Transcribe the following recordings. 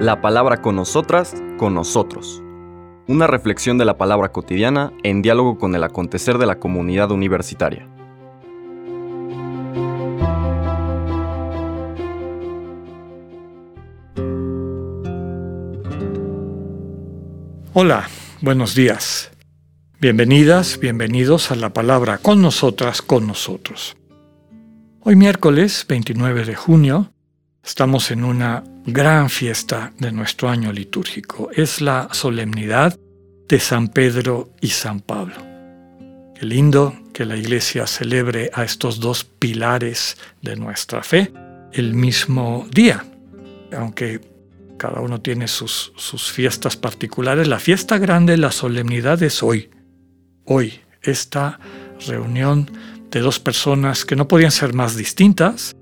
La palabra con nosotras, con nosotros. Una reflexión de la palabra cotidiana en diálogo con el acontecer de la comunidad universitaria. Hola, buenos días. Bienvenidas, bienvenidos a la palabra con nosotras, con nosotros. Hoy miércoles 29 de junio estamos en una gran fiesta de nuestro año litúrgico. Es la solemnidad de San Pedro y San Pablo. Qué lindo que la iglesia celebre a estos dos pilares de nuestra fe el mismo día, aunque cada uno tiene sus, sus fiestas particulares. La fiesta grande, la solemnidad es hoy. Hoy, esta reunión de dos personas que no podían ser más distintas.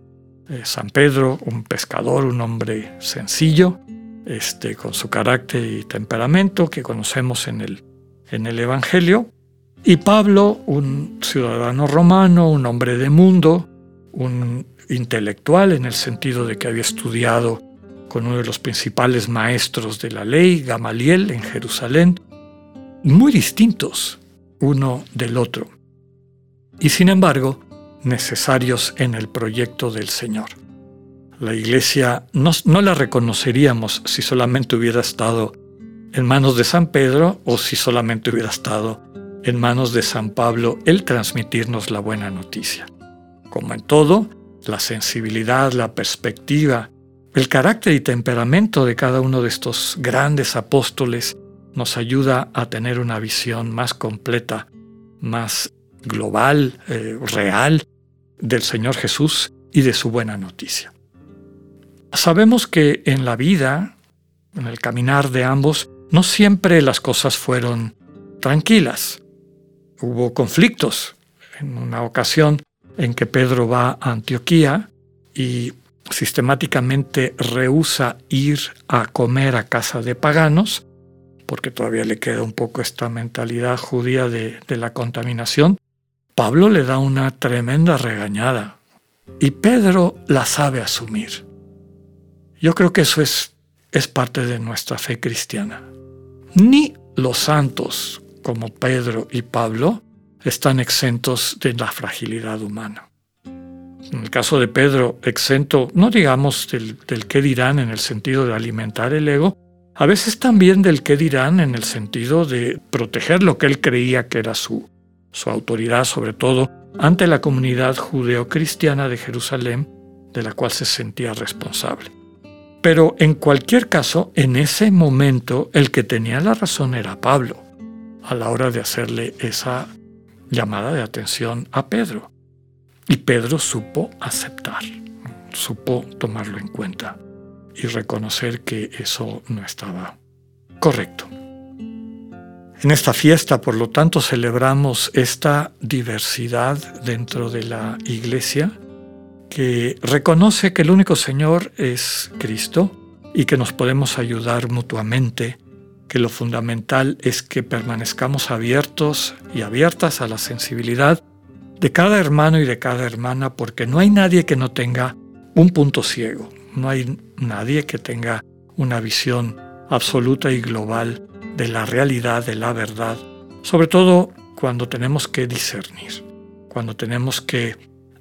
Eh, San Pedro, un pescador, un hombre sencillo, este, con su carácter y temperamento que conocemos en el, en el Evangelio. Y Pablo, un ciudadano romano, un hombre de mundo, un intelectual en el sentido de que había estudiado con uno de los principales maestros de la ley, Gamaliel, en Jerusalén, muy distintos uno del otro, y sin embargo necesarios en el proyecto del Señor. La iglesia no, no, la reconoceríamos si solamente hubiera estado en manos de San Pedro o si solamente hubiera estado en manos de San Pablo el transmitirnos la buena noticia. Como en todo, la sensibilidad, la perspectiva, el carácter y temperamento de cada uno de estos grandes apóstoles nos ayuda a tener una visión más completa, más global, eh, real, del Señor Jesús y de su buena noticia. Sabemos que en la vida, en el caminar de ambos, no siempre las cosas fueron tranquilas. Hubo conflictos. En una ocasión en que Pedro va a Antioquía y sistemáticamente rehúsa ir a comer a casa de paganos, porque todavía le queda un poco esta mentalidad judía de, la contaminación, Pablo le da una tremenda regañada y Pedro la sabe asumir. Yo creo que eso es, parte de nuestra fe cristiana. Ni los santos como Pedro y Pablo están exentos de la fragilidad humana en el caso de Pedro, exento, no digamos del, del qué dirán en el sentido de alimentar el ego, a veces también del qué dirán en el sentido de proteger lo que él creía que era su, su autoridad, sobre todo ante la comunidad judeocristiana de Jerusalén, de la cual se sentía responsable. Pero en cualquier caso, en ese momento, el que tenía la razón era Pablo, a la hora de hacerle esa llamada de atención a Pedro. Y Pedro supo aceptar, supo tomarlo en cuenta y reconocer que eso no estaba correcto. En esta fiesta, por lo tanto, celebramos esta diversidad dentro de la iglesia que reconoce que el único Señor es Cristo y que nos podemos ayudar mutuamente, que lo fundamental es que permanezcamos abiertos y abiertas a la sensibilidad de cada hermano y de cada hermana, porque no hay nadie que no tenga un punto ciego, no hay nadie que tenga una visión absoluta y global de la realidad, de la verdad, sobre todo cuando tenemos que discernir, cuando tenemos que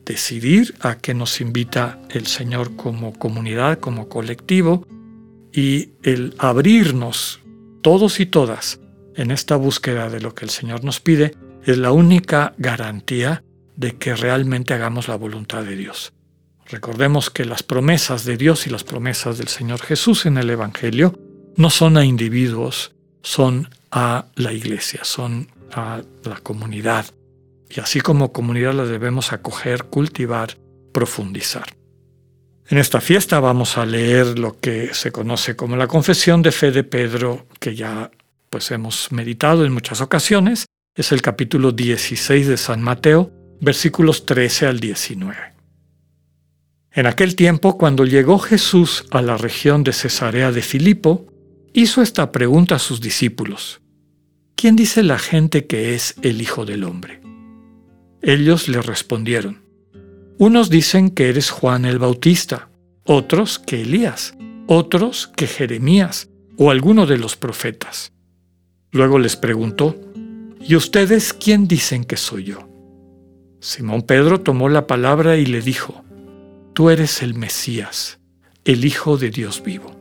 decidir a qué nos invita el Señor como comunidad, como colectivo, y el abrirnos todos y todas en esta búsqueda de lo que el Señor nos pide es la única garantía de que realmente hagamos la voluntad de Dios. Recordemos que las promesas de Dios y las promesas del Señor Jesús en el Evangelio no son a individuos, son a la iglesia, son a la comunidad. Y así como comunidad la debemos acoger, cultivar, profundizar. En esta fiesta vamos a leer lo que se conoce como la confesión de fe de Pedro, que ya pues hemos meditado en muchas ocasiones. Es el capítulo 16 de San Mateo, versículos 13 al 19. En aquel tiempo, cuando llegó Jesús a la región de Cesarea de Filipo, hizo esta pregunta a sus discípulos. ¿Quién dice la gente que es el Hijo del Hombre? Ellos le respondieron. Unos dicen que eres Juan el Bautista, otros que Elías, otros que Jeremías o alguno de los profetas. Luego les preguntó, ¿y ustedes quién dicen que soy yo? Simón Pedro tomó la palabra y le dijo, Tú eres el Mesías, el Hijo de Dios vivo.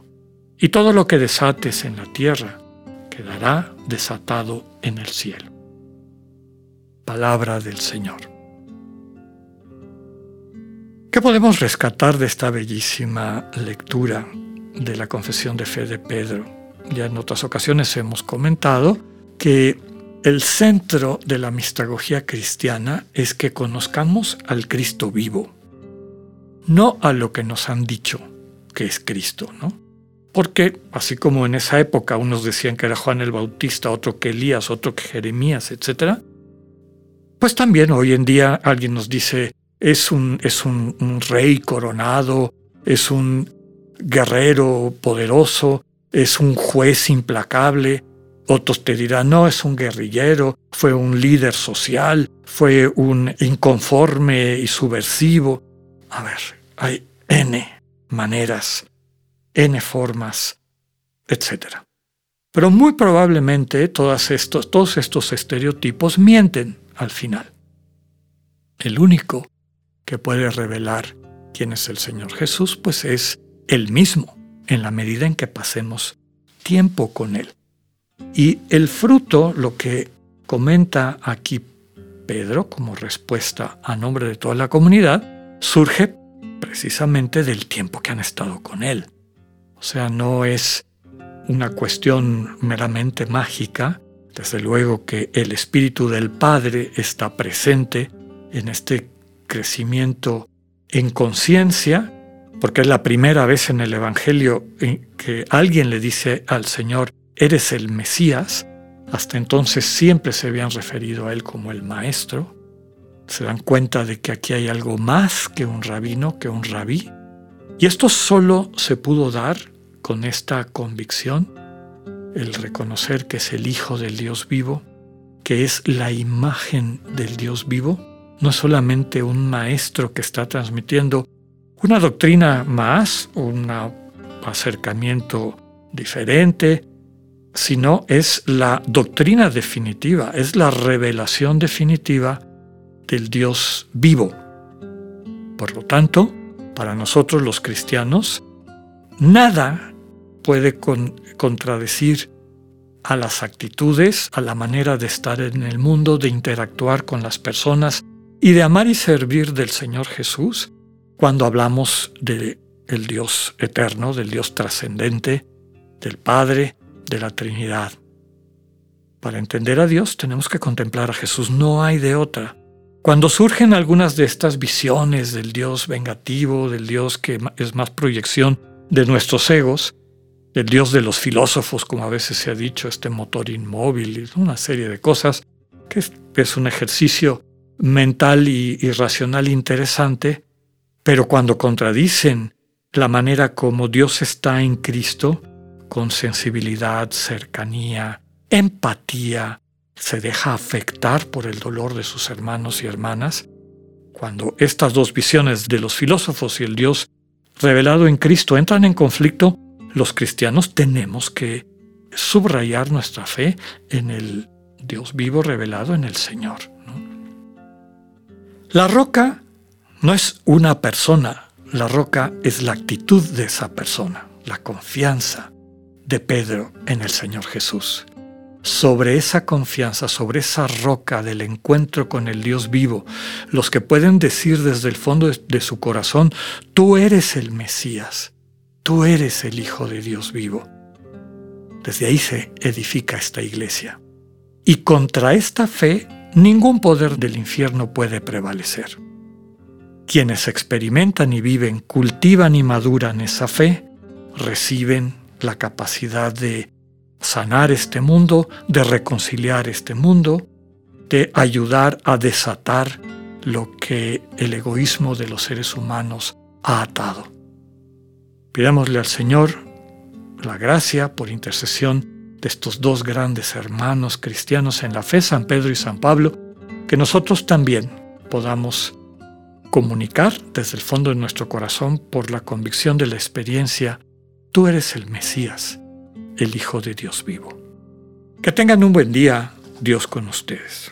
y todo lo que desates en la tierra quedará desatado en el cielo. Palabra del Señor. ¿Qué podemos rescatar de esta bellísima lectura de la confesión de fe de Pedro? Ya en otras ocasiones hemos comentado que el centro de la mistagogía cristiana es que conozcamos al Cristo vivo, no a lo que nos han dicho que es Cristo, ¿no? Porque así como en esa época unos decían que era Juan el Bautista, otro que Elías, otro que Jeremías, etc., pues también hoy en día alguien nos dice es un, es un rey coronado, es un guerrero poderoso, es un juez implacable, otros te dirán, no, es un guerrillero, fue un líder social, fue un inconforme y subversivo. A ver, hay N maneras, N formas, etc. Pero muy probablemente estos, todos estos estereotipos mienten al final. El único que puede revelar quién es el Señor Jesús, pues es Él mismo, en la medida en que pasemos tiempo con Él. Y el fruto, lo que comenta aquí Pedro como respuesta a nombre de toda la comunidad, surge precisamente del tiempo que han estado con él. O sea, no es una cuestión meramente mágica, desde luego que el Espíritu del Padre está presente en este crecimiento en conciencia, porque es la primera vez en el Evangelio que alguien le dice al Señor, eres el Mesías, hasta entonces siempre se habían referido a él como el maestro, se dan cuenta de que aquí hay algo más que un rabino, que un rabí, y esto solo se pudo dar con esta convicción, el reconocer que es el Hijo del Dios vivo, que es la imagen del Dios vivo, no es solamente un maestro que está transmitiendo una doctrina más, un acercamiento diferente, sino es la doctrina definitiva, es la revelación definitiva del Dios vivo. Por lo tanto, para nosotros los cristianos, nada puede contradecir a las actitudes, a la manera de estar en el mundo, de interactuar con las personas y de amar y servir del Señor Jesús cuando hablamos del el Dios eterno, del Dios trascendente, del Padre, de la Trinidad. Para entender a Dios tenemos que contemplar a Jesús, no hay de otra. Cuando surgen algunas de estas visiones del Dios vengativo, del Dios que es más proyección de nuestros egos, del Dios de los filósofos, como a veces se ha dicho, este motor inmóvil, una serie de cosas, que es, un ejercicio mental y, y racional interesante, pero cuando contradicen la manera como Dios está en Cristo, con sensibilidad, cercanía, empatía, se deja afectar por el dolor de sus hermanos y hermanas, cuando estas dos visiones de los filósofos y el Dios revelado en Cristo entran en conflicto, los cristianos tenemos que subrayar nuestra fe en el Dios vivo revelado en el Señor. La roca no es una persona, la roca es la actitud de esa persona, la confianza, de Pedro en el Señor Jesús. Sobre esa confianza, sobre esa roca del encuentro con el Dios vivo, los que pueden decir desde el fondo de su corazón, tú eres el Mesías, tú eres el Hijo de Dios vivo. Desde ahí se edifica esta iglesia. Y contra esta fe, ningún poder del infierno puede prevalecer. Quienes experimentan y viven, cultivan y maduran esa fe, reciben la capacidad de sanar este mundo, de reconciliar este mundo, de ayudar a desatar lo que el egoísmo de los seres humanos ha atado. Pidámosle al Señor la gracia por intercesión de estos dos grandes hermanos cristianos en la fe, San Pedro y San Pablo, que nosotros también podamos comunicar desde el fondo de nuestro corazón por la convicción de la experiencia, tú eres el Mesías, el Hijo de Dios vivo. Que tengan un buen día, Dios con ustedes.